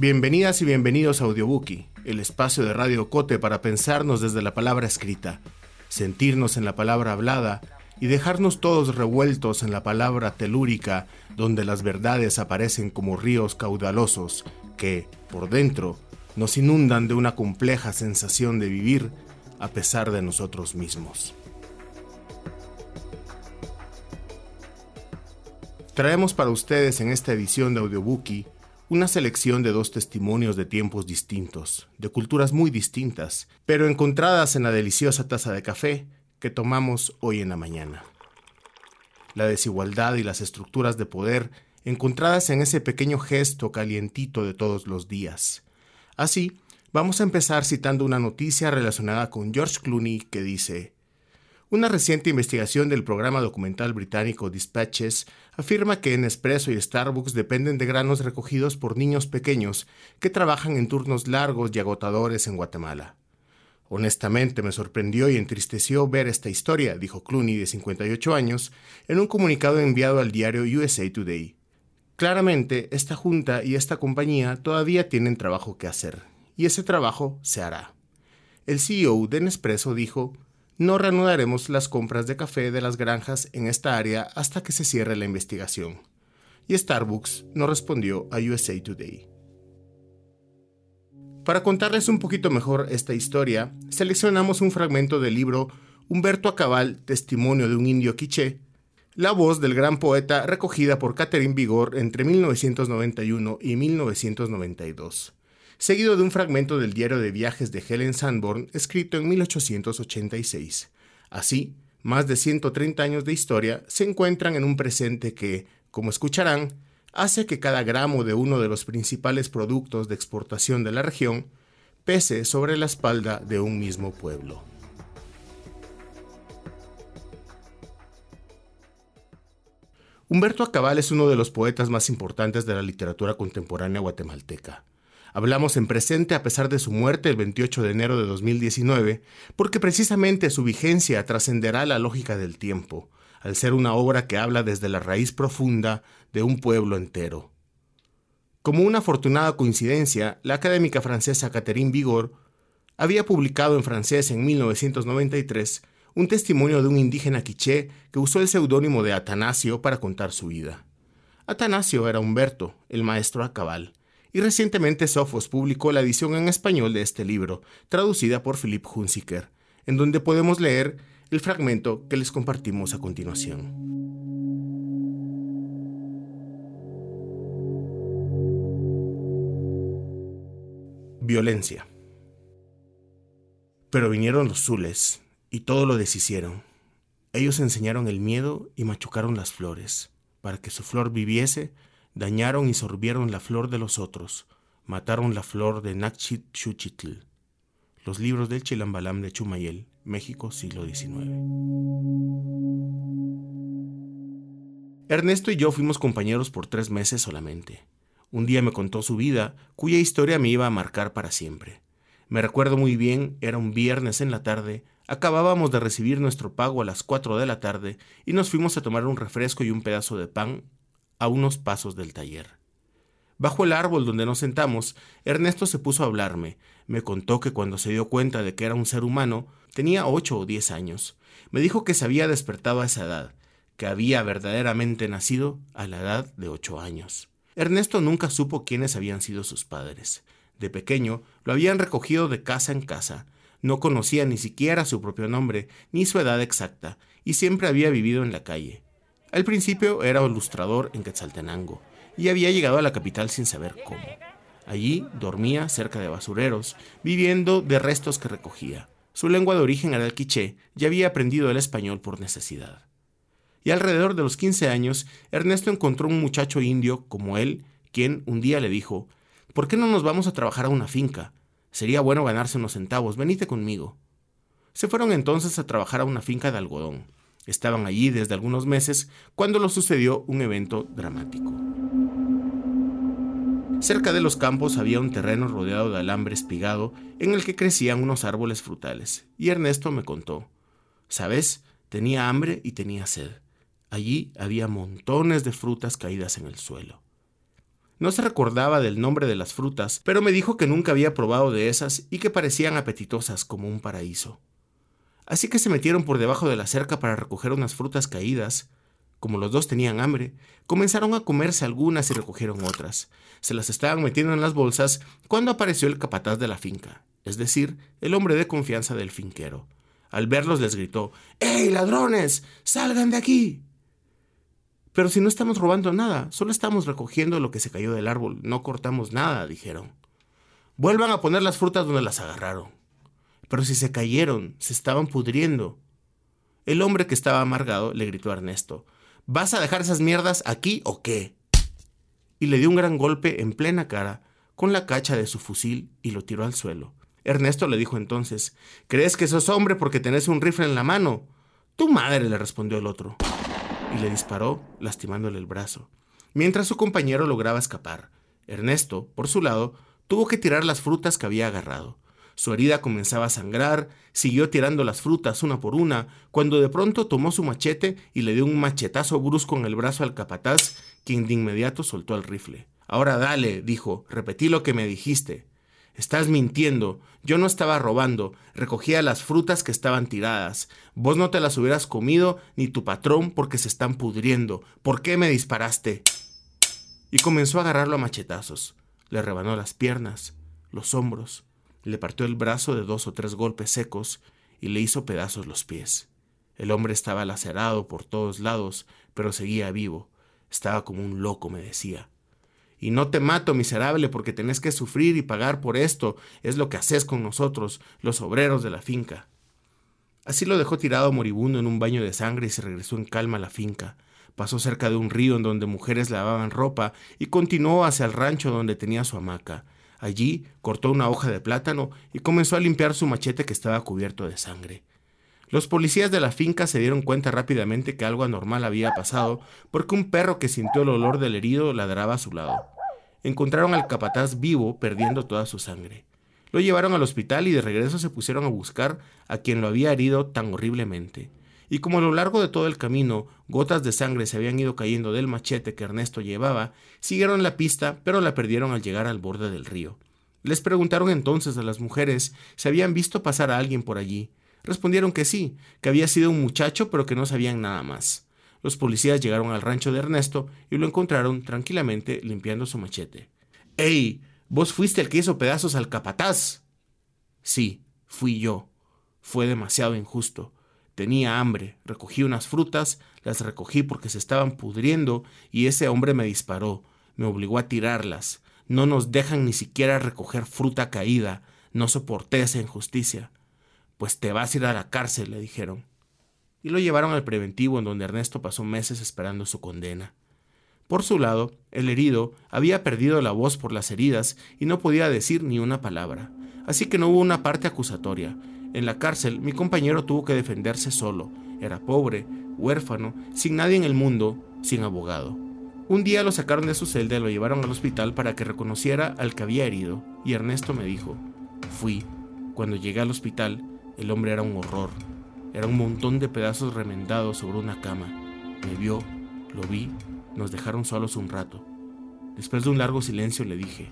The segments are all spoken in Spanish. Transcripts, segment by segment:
Bienvenidas y bienvenidos a Audiobookie, el espacio de Radio Cote para pensarnos desde la palabra escrita, sentirnos en la palabra hablada y dejarnos todos revueltos en la palabra telúrica, donde las verdades aparecen como ríos caudalosos que, por dentro, nos inundan de una compleja sensación de vivir a pesar de nosotros mismos. Traemos para ustedes en esta edición de Audiobookie una selección de dos testimonios de tiempos distintos, de culturas muy distintas, pero encontradas en la deliciosa taza de café que tomamos hoy en la mañana. La desigualdad y las estructuras de poder encontradas en ese pequeño gesto calientito de todos los días. Así, vamos a empezar citando una noticia relacionada con George Clooney que dice, una reciente investigación del programa documental británico Dispatches afirma que Nespresso y Starbucks dependen de granos recogidos por niños pequeños que trabajan en turnos largos y agotadores en Guatemala. Honestamente me sorprendió y entristeció ver esta historia, dijo Clooney, de 58 años, en un comunicado enviado al diario USA Today. Claramente, esta junta y esta compañía todavía tienen trabajo que hacer, y ese trabajo se hará. El CEO de Nespresso dijo, no reanudaremos las compras de café de las granjas en esta área hasta que se cierre la investigación. Y Starbucks no respondió a USA Today. Para contarles un poquito mejor esta historia, seleccionamos un fragmento del libro Humberto Acabal, Testimonio de un Indio Quiché, la voz del gran poeta recogida por Catherine Vigor entre 1991 y 1992 seguido de un fragmento del diario de viajes de Helen Sanborn escrito en 1886. Así, más de 130 años de historia se encuentran en un presente que, como escucharán, hace que cada gramo de uno de los principales productos de exportación de la región pese sobre la espalda de un mismo pueblo. Humberto Acabal es uno de los poetas más importantes de la literatura contemporánea guatemalteca. Hablamos en presente a pesar de su muerte el 28 de enero de 2019, porque precisamente su vigencia trascenderá la lógica del tiempo, al ser una obra que habla desde la raíz profunda de un pueblo entero. Como una afortunada coincidencia, la académica francesa Catherine Vigor había publicado en francés en 1993 un testimonio de un indígena quiché que usó el seudónimo de Atanasio para contar su vida. Atanasio era Humberto, el maestro a cabal, y recientemente Sofos publicó la edición en español de este libro, traducida por Philip Hunziker, en donde podemos leer el fragmento que les compartimos a continuación. Violencia. Pero vinieron los zules y todo lo deshicieron. Ellos enseñaron el miedo y machucaron las flores, para que su flor viviese dañaron y sorbieron la flor de los otros, mataron la flor de Chuchitl. Los libros del Chilambalam de Chumayel, México, siglo XIX. Ernesto y yo fuimos compañeros por tres meses solamente. Un día me contó su vida, cuya historia me iba a marcar para siempre. Me recuerdo muy bien, era un viernes en la tarde, acabábamos de recibir nuestro pago a las cuatro de la tarde y nos fuimos a tomar un refresco y un pedazo de pan a unos pasos del taller. Bajo el árbol donde nos sentamos, Ernesto se puso a hablarme. Me contó que cuando se dio cuenta de que era un ser humano, tenía ocho o diez años. Me dijo que se había despertado a esa edad, que había verdaderamente nacido a la edad de ocho años. Ernesto nunca supo quiénes habían sido sus padres. De pequeño lo habían recogido de casa en casa. No conocía ni siquiera su propio nombre, ni su edad exacta, y siempre había vivido en la calle. Al principio era ilustrador en Quetzaltenango y había llegado a la capital sin saber cómo. Allí dormía cerca de basureros, viviendo de restos que recogía. Su lengua de origen era el quiché y había aprendido el español por necesidad. Y alrededor de los 15 años, Ernesto encontró un muchacho indio como él, quien un día le dijo, ¿por qué no nos vamos a trabajar a una finca? Sería bueno ganarse unos centavos, venite conmigo. Se fueron entonces a trabajar a una finca de algodón. Estaban allí desde algunos meses cuando lo sucedió un evento dramático. Cerca de los campos había un terreno rodeado de alambre espigado en el que crecían unos árboles frutales, y Ernesto me contó. ¿Sabes? Tenía hambre y tenía sed. Allí había montones de frutas caídas en el suelo. No se recordaba del nombre de las frutas, pero me dijo que nunca había probado de esas y que parecían apetitosas como un paraíso. Así que se metieron por debajo de la cerca para recoger unas frutas caídas. Como los dos tenían hambre, comenzaron a comerse algunas y recogieron otras. Se las estaban metiendo en las bolsas cuando apareció el capataz de la finca, es decir, el hombre de confianza del finquero. Al verlos les gritó ¡Ey, ladrones! ¡Salgan de aquí! Pero si no estamos robando nada, solo estamos recogiendo lo que se cayó del árbol, no cortamos nada, dijeron. Vuelvan a poner las frutas donde las agarraron. Pero si se cayeron, se estaban pudriendo. El hombre que estaba amargado le gritó a Ernesto, ¿Vas a dejar esas mierdas aquí o qué? Y le dio un gran golpe en plena cara con la cacha de su fusil y lo tiró al suelo. Ernesto le dijo entonces, ¿crees que sos hombre porque tenés un rifle en la mano? Tu madre, le respondió el otro. Y le disparó, lastimándole el brazo. Mientras su compañero lograba escapar, Ernesto, por su lado, tuvo que tirar las frutas que había agarrado. Su herida comenzaba a sangrar, siguió tirando las frutas una por una, cuando de pronto tomó su machete y le dio un machetazo brusco en el brazo al capataz, quien de inmediato soltó el rifle. Ahora dale, dijo, repetí lo que me dijiste. Estás mintiendo. Yo no estaba robando. Recogía las frutas que estaban tiradas. Vos no te las hubieras comido ni tu patrón porque se están pudriendo. ¿Por qué me disparaste? Y comenzó a agarrarlo a machetazos. Le rebanó las piernas, los hombros, le partió el brazo de dos o tres golpes secos y le hizo pedazos los pies. El hombre estaba lacerado por todos lados, pero seguía vivo. Estaba como un loco, me decía. Y no te mato, miserable, porque tenés que sufrir y pagar por esto. Es lo que haces con nosotros, los obreros de la finca. Así lo dejó tirado moribundo en un baño de sangre y se regresó en calma a la finca. Pasó cerca de un río en donde mujeres lavaban ropa y continuó hacia el rancho donde tenía su hamaca. Allí cortó una hoja de plátano y comenzó a limpiar su machete que estaba cubierto de sangre. Los policías de la finca se dieron cuenta rápidamente que algo anormal había pasado porque un perro que sintió el olor del herido ladraba a su lado. Encontraron al capataz vivo perdiendo toda su sangre. Lo llevaron al hospital y de regreso se pusieron a buscar a quien lo había herido tan horriblemente y como a lo largo de todo el camino gotas de sangre se habían ido cayendo del machete que Ernesto llevaba, siguieron la pista, pero la perdieron al llegar al borde del río. Les preguntaron entonces a las mujeres si habían visto pasar a alguien por allí. Respondieron que sí, que había sido un muchacho, pero que no sabían nada más. Los policías llegaron al rancho de Ernesto y lo encontraron tranquilamente limpiando su machete. ¡Ey! ¿Vos fuiste el que hizo pedazos al capataz? Sí, fui yo. Fue demasiado injusto. Tenía hambre, recogí unas frutas, las recogí porque se estaban pudriendo y ese hombre me disparó, me obligó a tirarlas. No nos dejan ni siquiera recoger fruta caída. No soporté esa injusticia. Pues te vas a ir a la cárcel, le dijeron. Y lo llevaron al preventivo en donde Ernesto pasó meses esperando su condena. Por su lado, el herido había perdido la voz por las heridas y no podía decir ni una palabra, así que no hubo una parte acusatoria, en la cárcel, mi compañero tuvo que defenderse solo. Era pobre, huérfano, sin nadie en el mundo, sin abogado. Un día lo sacaron de su celda y lo llevaron al hospital para que reconociera al que había herido, y Ernesto me dijo, fui. Cuando llegué al hospital, el hombre era un horror. Era un montón de pedazos remendados sobre una cama. Me vio, lo vi, nos dejaron solos un rato. Después de un largo silencio le dije,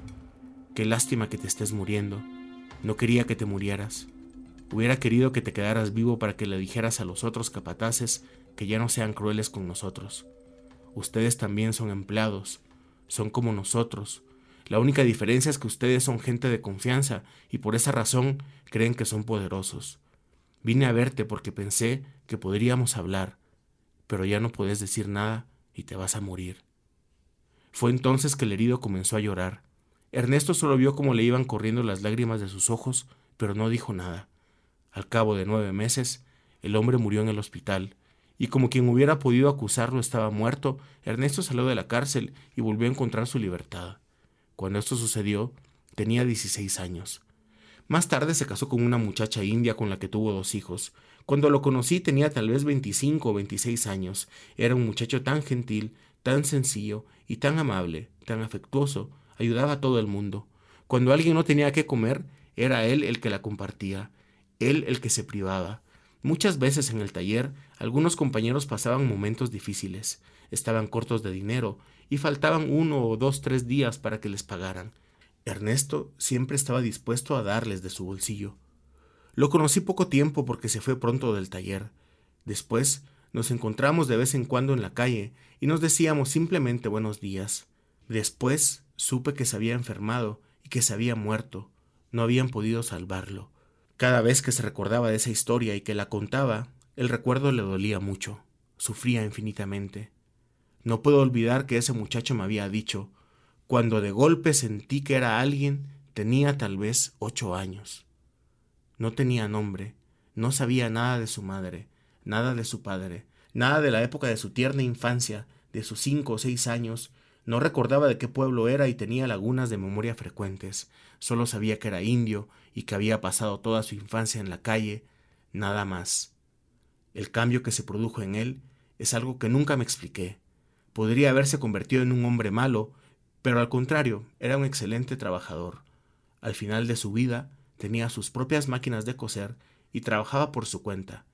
qué lástima que te estés muriendo. No quería que te murieras. Hubiera querido que te quedaras vivo para que le dijeras a los otros capataces que ya no sean crueles con nosotros. Ustedes también son empleados, son como nosotros. La única diferencia es que ustedes son gente de confianza y por esa razón creen que son poderosos. Vine a verte porque pensé que podríamos hablar, pero ya no puedes decir nada y te vas a morir. Fue entonces que el herido comenzó a llorar. Ernesto solo vio cómo le iban corriendo las lágrimas de sus ojos, pero no dijo nada. Al cabo de nueve meses, el hombre murió en el hospital, y como quien hubiera podido acusarlo estaba muerto, Ernesto salió de la cárcel y volvió a encontrar su libertad. Cuando esto sucedió, tenía 16 años. Más tarde se casó con una muchacha india con la que tuvo dos hijos. Cuando lo conocí tenía tal vez 25 o 26 años. Era un muchacho tan gentil, tan sencillo y tan amable, tan afectuoso, ayudaba a todo el mundo. Cuando alguien no tenía que comer, era él el que la compartía él el que se privaba. Muchas veces en el taller algunos compañeros pasaban momentos difíciles, estaban cortos de dinero y faltaban uno o dos tres días para que les pagaran. Ernesto siempre estaba dispuesto a darles de su bolsillo. Lo conocí poco tiempo porque se fue pronto del taller. Después nos encontramos de vez en cuando en la calle y nos decíamos simplemente buenos días. Después supe que se había enfermado y que se había muerto. No habían podido salvarlo. Cada vez que se recordaba de esa historia y que la contaba, el recuerdo le dolía mucho. Sufría infinitamente. No puedo olvidar que ese muchacho me había dicho, cuando de golpe sentí que era alguien, tenía tal vez ocho años. No tenía nombre, no sabía nada de su madre, nada de su padre, nada de la época de su tierna infancia, de sus cinco o seis años, no recordaba de qué pueblo era y tenía lagunas de memoria frecuentes, solo sabía que era indio y que había pasado toda su infancia en la calle, nada más. El cambio que se produjo en él es algo que nunca me expliqué. Podría haberse convertido en un hombre malo, pero al contrario, era un excelente trabajador. Al final de su vida tenía sus propias máquinas de coser y trabajaba por su cuenta.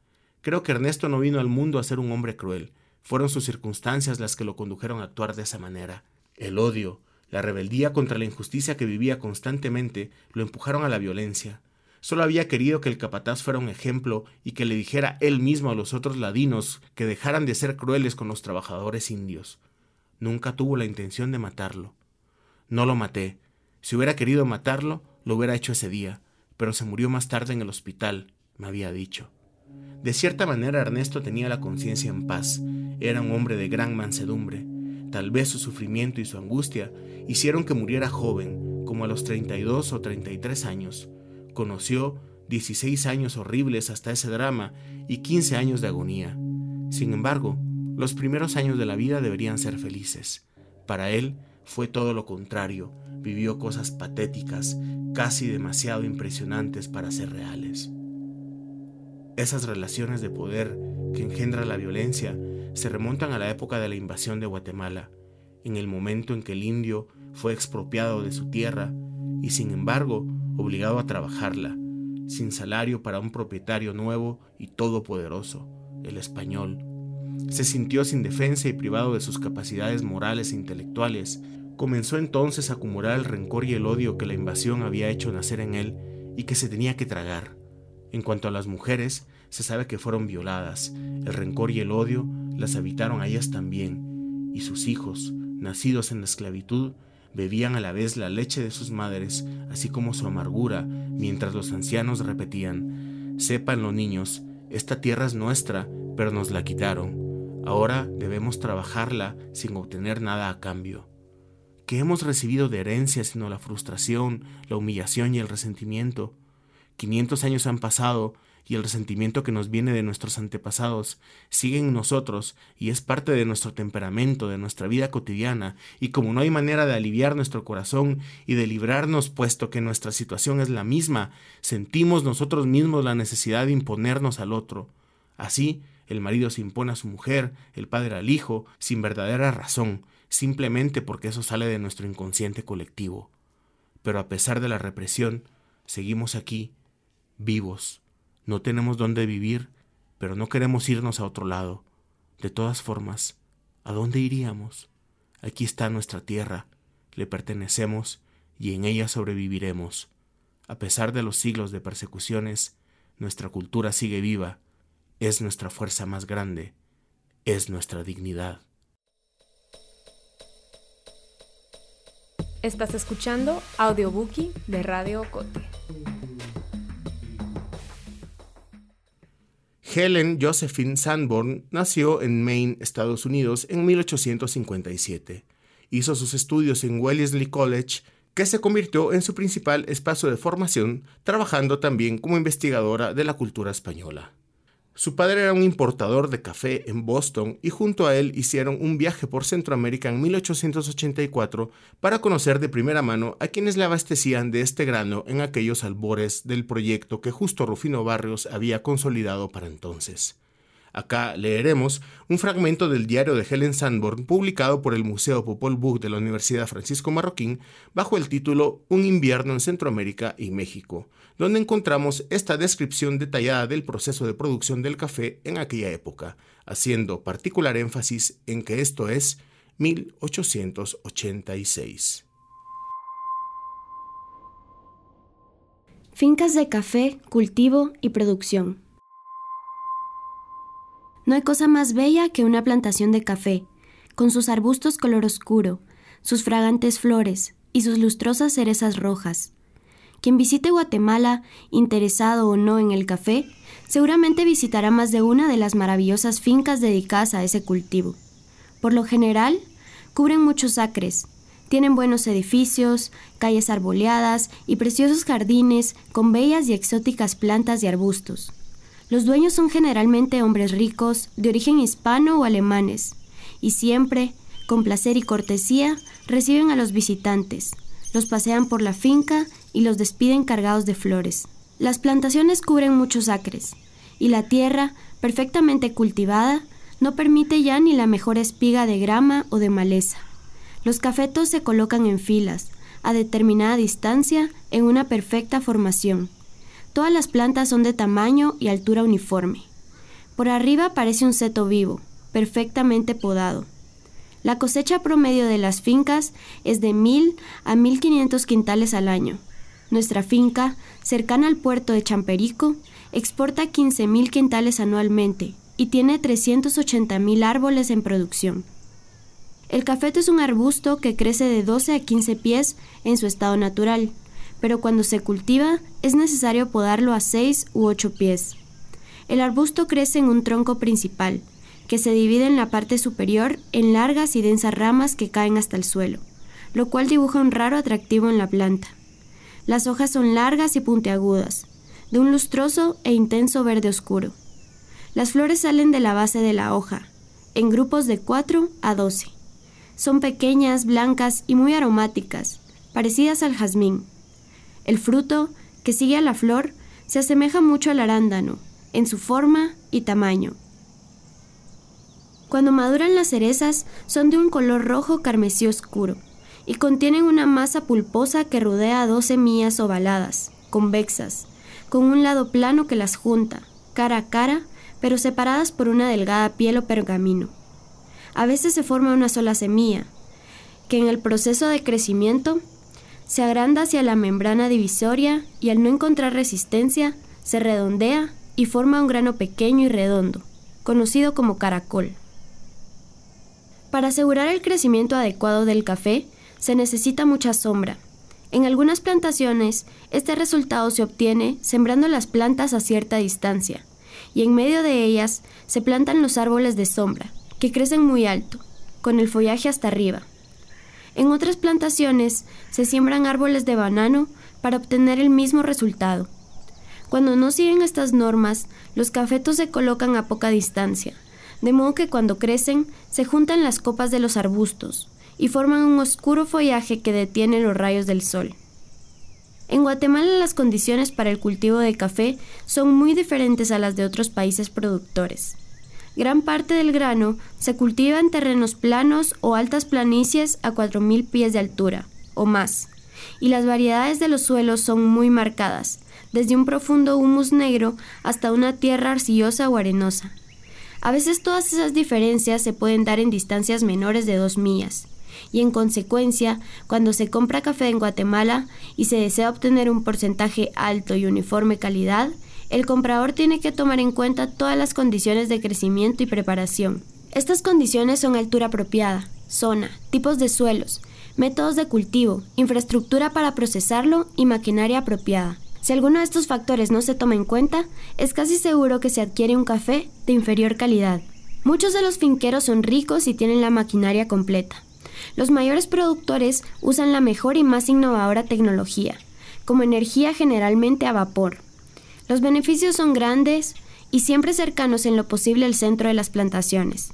Creo que Ernesto no vino al mundo a ser un hombre cruel, fueron sus circunstancias las que lo condujeron a actuar de esa manera. El odio, la rebeldía contra la injusticia que vivía constantemente lo empujaron a la violencia. Solo había querido que el capataz fuera un ejemplo y que le dijera él mismo a los otros ladinos que dejaran de ser crueles con los trabajadores indios. Nunca tuvo la intención de matarlo. No lo maté. Si hubiera querido matarlo, lo hubiera hecho ese día, pero se murió más tarde en el hospital, me había dicho. De cierta manera Ernesto tenía la conciencia en paz, era un hombre de gran mansedumbre. Tal vez su sufrimiento y su angustia hicieron que muriera joven, como a los 32 o 33 años. Conoció 16 años horribles hasta ese drama y 15 años de agonía. Sin embargo, los primeros años de la vida deberían ser felices. Para él fue todo lo contrario, vivió cosas patéticas, casi demasiado impresionantes para ser reales. Esas relaciones de poder que engendra la violencia se remontan a la época de la invasión de Guatemala, en el momento en que el indio fue expropiado de su tierra y sin embargo obligado a trabajarla, sin salario para un propietario nuevo y todopoderoso, el español. Se sintió sin defensa y privado de sus capacidades morales e intelectuales. Comenzó entonces a acumular el rencor y el odio que la invasión había hecho nacer en él y que se tenía que tragar. En cuanto a las mujeres, se sabe que fueron violadas. El rencor y el odio las habitaron a ellas también, y sus hijos, nacidos en la esclavitud, bebían a la vez la leche de sus madres, así como su amargura, mientras los ancianos repetían, Sepan los niños, esta tierra es nuestra, pero nos la quitaron. Ahora debemos trabajarla sin obtener nada a cambio. ¿Qué hemos recibido de herencia sino la frustración, la humillación y el resentimiento? 500 años han pasado y el resentimiento que nos viene de nuestros antepasados sigue en nosotros y es parte de nuestro temperamento, de nuestra vida cotidiana, y como no hay manera de aliviar nuestro corazón y de librarnos puesto que nuestra situación es la misma, sentimos nosotros mismos la necesidad de imponernos al otro. Así, el marido se impone a su mujer, el padre al hijo, sin verdadera razón, simplemente porque eso sale de nuestro inconsciente colectivo. Pero a pesar de la represión, seguimos aquí, vivos, no tenemos dónde vivir, pero no queremos irnos a otro lado. De todas formas, ¿a dónde iríamos? Aquí está nuestra tierra, le pertenecemos y en ella sobreviviremos. A pesar de los siglos de persecuciones, nuestra cultura sigue viva, es nuestra fuerza más grande, es nuestra dignidad. Estás escuchando Audiobookie de Radio Cote. Helen Josephine Sanborn nació en Maine, Estados Unidos, en 1857. Hizo sus estudios en Wellesley College, que se convirtió en su principal espacio de formación, trabajando también como investigadora de la cultura española. Su padre era un importador de café en Boston y junto a él hicieron un viaje por Centroamérica en 1884 para conocer de primera mano a quienes le abastecían de este grano en aquellos albores del proyecto que justo Rufino Barrios había consolidado para entonces. Acá leeremos un fragmento del diario de Helen Sanborn publicado por el Museo Popol Vuh de la Universidad Francisco Marroquín bajo el título Un invierno en Centroamérica y México, donde encontramos esta descripción detallada del proceso de producción del café en aquella época, haciendo particular énfasis en que esto es 1886. Fincas de café, cultivo y producción. No hay cosa más bella que una plantación de café, con sus arbustos color oscuro, sus fragantes flores y sus lustrosas cerezas rojas. Quien visite Guatemala, interesado o no en el café, seguramente visitará más de una de las maravillosas fincas dedicadas a ese cultivo. Por lo general, cubren muchos acres, tienen buenos edificios, calles arboleadas y preciosos jardines con bellas y exóticas plantas y arbustos. Los dueños son generalmente hombres ricos, de origen hispano o alemanes, y siempre, con placer y cortesía, reciben a los visitantes, los pasean por la finca y los despiden cargados de flores. Las plantaciones cubren muchos acres, y la tierra, perfectamente cultivada, no permite ya ni la mejor espiga de grama o de maleza. Los cafetos se colocan en filas, a determinada distancia, en una perfecta formación. Todas las plantas son de tamaño y altura uniforme. Por arriba parece un seto vivo, perfectamente podado. La cosecha promedio de las fincas es de 1.000 a 1.500 quintales al año. Nuestra finca, cercana al puerto de Champerico, exporta 15.000 quintales anualmente y tiene 380.000 árboles en producción. El cafeto es un arbusto que crece de 12 a 15 pies en su estado natural, pero cuando se cultiva es necesario podarlo a 6 u 8 pies. El arbusto crece en un tronco principal, que se divide en la parte superior en largas y densas ramas que caen hasta el suelo, lo cual dibuja un raro atractivo en la planta. Las hojas son largas y puntiagudas, de un lustroso e intenso verde oscuro. Las flores salen de la base de la hoja, en grupos de 4 a 12. Son pequeñas, blancas y muy aromáticas, parecidas al jazmín. El fruto, que sigue a la flor, se asemeja mucho al arándano, en su forma y tamaño. Cuando maduran las cerezas, son de un color rojo carmesí oscuro y contienen una masa pulposa que rodea dos semillas ovaladas, convexas, con un lado plano que las junta, cara a cara, pero separadas por una delgada piel o pergamino. A veces se forma una sola semilla, que en el proceso de crecimiento se agranda hacia la membrana divisoria y al no encontrar resistencia, se redondea y forma un grano pequeño y redondo, conocido como caracol. Para asegurar el crecimiento adecuado del café, se necesita mucha sombra. En algunas plantaciones, este resultado se obtiene sembrando las plantas a cierta distancia, y en medio de ellas se plantan los árboles de sombra, que crecen muy alto, con el follaje hasta arriba. En otras plantaciones se siembran árboles de banano para obtener el mismo resultado. Cuando no siguen estas normas, los cafetos se colocan a poca distancia, de modo que cuando crecen se juntan las copas de los arbustos y forman un oscuro follaje que detiene los rayos del sol. En Guatemala las condiciones para el cultivo de café son muy diferentes a las de otros países productores. Gran parte del grano se cultiva en terrenos planos o altas planicies a 4.000 pies de altura o más, y las variedades de los suelos son muy marcadas, desde un profundo humus negro hasta una tierra arcillosa o arenosa. A veces todas esas diferencias se pueden dar en distancias menores de dos millas, y en consecuencia, cuando se compra café en Guatemala y se desea obtener un porcentaje alto y uniforme calidad, el comprador tiene que tomar en cuenta todas las condiciones de crecimiento y preparación. Estas condiciones son altura apropiada, zona, tipos de suelos, métodos de cultivo, infraestructura para procesarlo y maquinaria apropiada. Si alguno de estos factores no se toma en cuenta, es casi seguro que se adquiere un café de inferior calidad. Muchos de los finqueros son ricos y tienen la maquinaria completa. Los mayores productores usan la mejor y más innovadora tecnología, como energía generalmente a vapor. Los beneficios son grandes y siempre cercanos en lo posible al centro de las plantaciones.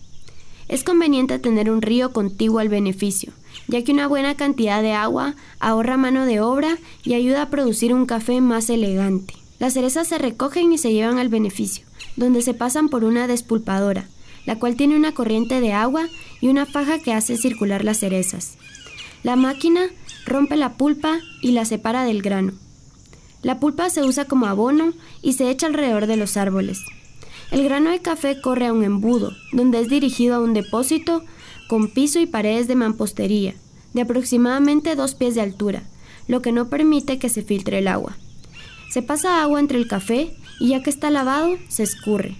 Es conveniente tener un río contiguo al beneficio, ya que una buena cantidad de agua ahorra mano de obra y ayuda a producir un café más elegante. Las cerezas se recogen y se llevan al beneficio, donde se pasan por una despulpadora, la cual tiene una corriente de agua y una faja que hace circular las cerezas. La máquina rompe la pulpa y la separa del grano. La pulpa se usa como abono y se echa alrededor de los árboles. El grano de café corre a un embudo, donde es dirigido a un depósito con piso y paredes de mampostería, de aproximadamente dos pies de altura, lo que no permite que se filtre el agua. Se pasa agua entre el café y ya que está lavado, se escurre.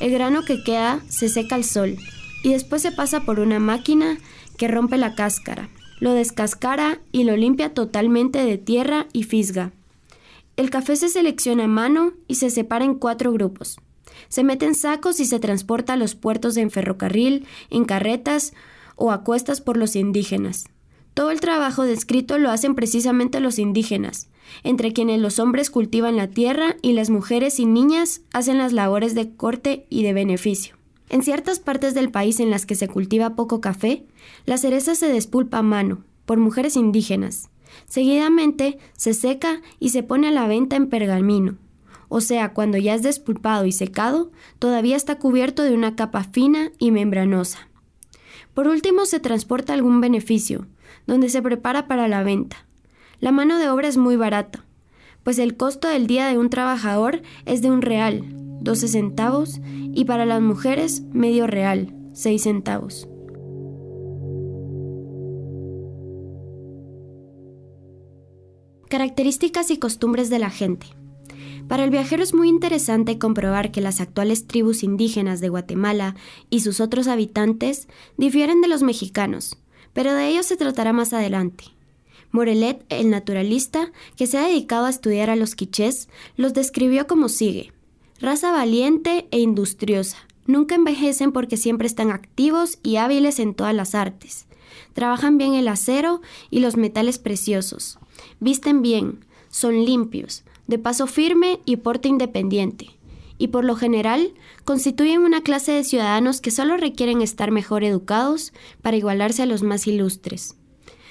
El grano que queda se seca al sol y después se pasa por una máquina que rompe la cáscara, lo descascara y lo limpia totalmente de tierra y fisga. El café se selecciona a mano y se separa en cuatro grupos. Se mete en sacos y se transporta a los puertos en ferrocarril, en carretas o a cuestas por los indígenas. Todo el trabajo descrito lo hacen precisamente los indígenas, entre quienes los hombres cultivan la tierra y las mujeres y niñas hacen las labores de corte y de beneficio. En ciertas partes del país en las que se cultiva poco café, la cereza se despulpa a mano, por mujeres indígenas. Seguidamente se seca y se pone a la venta en pergamino. O sea, cuando ya es despulpado y secado, todavía está cubierto de una capa fina y membranosa. Por último, se transporta algún beneficio, donde se prepara para la venta. La mano de obra es muy barata, pues el costo del día de un trabajador es de un real, 12 centavos, y para las mujeres medio real, 6 centavos. Características y costumbres de la gente. Para el viajero es muy interesante comprobar que las actuales tribus indígenas de Guatemala y sus otros habitantes difieren de los mexicanos, pero de ello se tratará más adelante. Morelet, el naturalista, que se ha dedicado a estudiar a los quichés, los describió como sigue. Raza valiente e industriosa. Nunca envejecen porque siempre están activos y hábiles en todas las artes. Trabajan bien el acero y los metales preciosos. Visten bien, son limpios, de paso firme y porte independiente. Y por lo general constituyen una clase de ciudadanos que solo requieren estar mejor educados para igualarse a los más ilustres.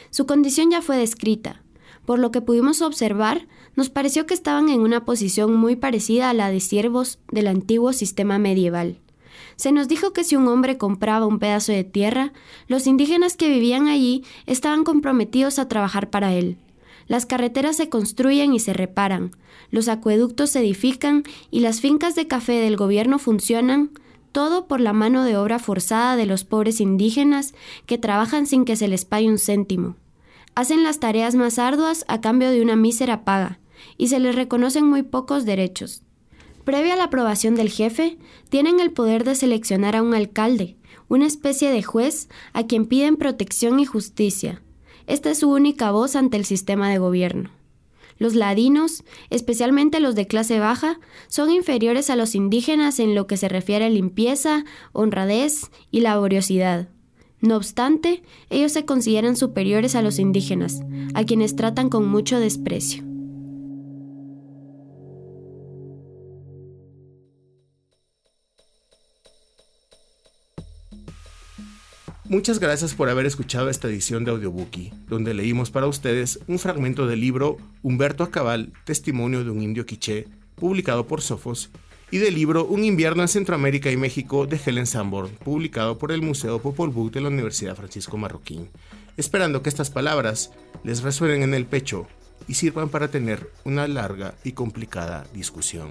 Su condición ya fue descrita. Por lo que pudimos observar, nos pareció que estaban en una posición muy parecida a la de siervos del antiguo sistema medieval. Se nos dijo que si un hombre compraba un pedazo de tierra, los indígenas que vivían allí estaban comprometidos a trabajar para él. Las carreteras se construyen y se reparan, los acueductos se edifican y las fincas de café del gobierno funcionan, todo por la mano de obra forzada de los pobres indígenas que trabajan sin que se les pague un céntimo. Hacen las tareas más arduas a cambio de una mísera paga, y se les reconocen muy pocos derechos. Previa a la aprobación del jefe, tienen el poder de seleccionar a un alcalde, una especie de juez a quien piden protección y justicia. Esta es su única voz ante el sistema de gobierno. Los ladinos, especialmente los de clase baja, son inferiores a los indígenas en lo que se refiere a limpieza, honradez y laboriosidad. No obstante, ellos se consideran superiores a los indígenas, a quienes tratan con mucho desprecio. Muchas gracias por haber escuchado esta edición de Audiobookie, donde leímos para ustedes un fragmento del libro Humberto Acabal, Testimonio de un Indio Quiché, publicado por Sofos, y del libro Un invierno en Centroamérica y México de Helen Sanborn, publicado por el Museo Popol Vuh de la Universidad Francisco Marroquín, esperando que estas palabras les resuenen en el pecho y sirvan para tener una larga y complicada discusión.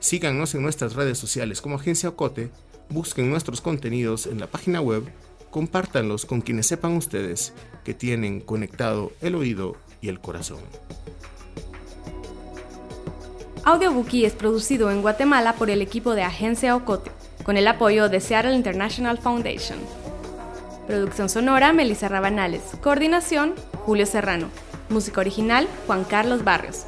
Síganos en nuestras redes sociales como Agencia Ocote busquen nuestros contenidos en la página web, compártanlos con quienes sepan ustedes que tienen conectado el oído y el corazón. Audiobookie es producido en Guatemala por el equipo de Agencia Ocote, con el apoyo de Seattle International Foundation. Producción sonora, Melissa Rabanales. Coordinación, Julio Serrano. Música original, Juan Carlos Barrios.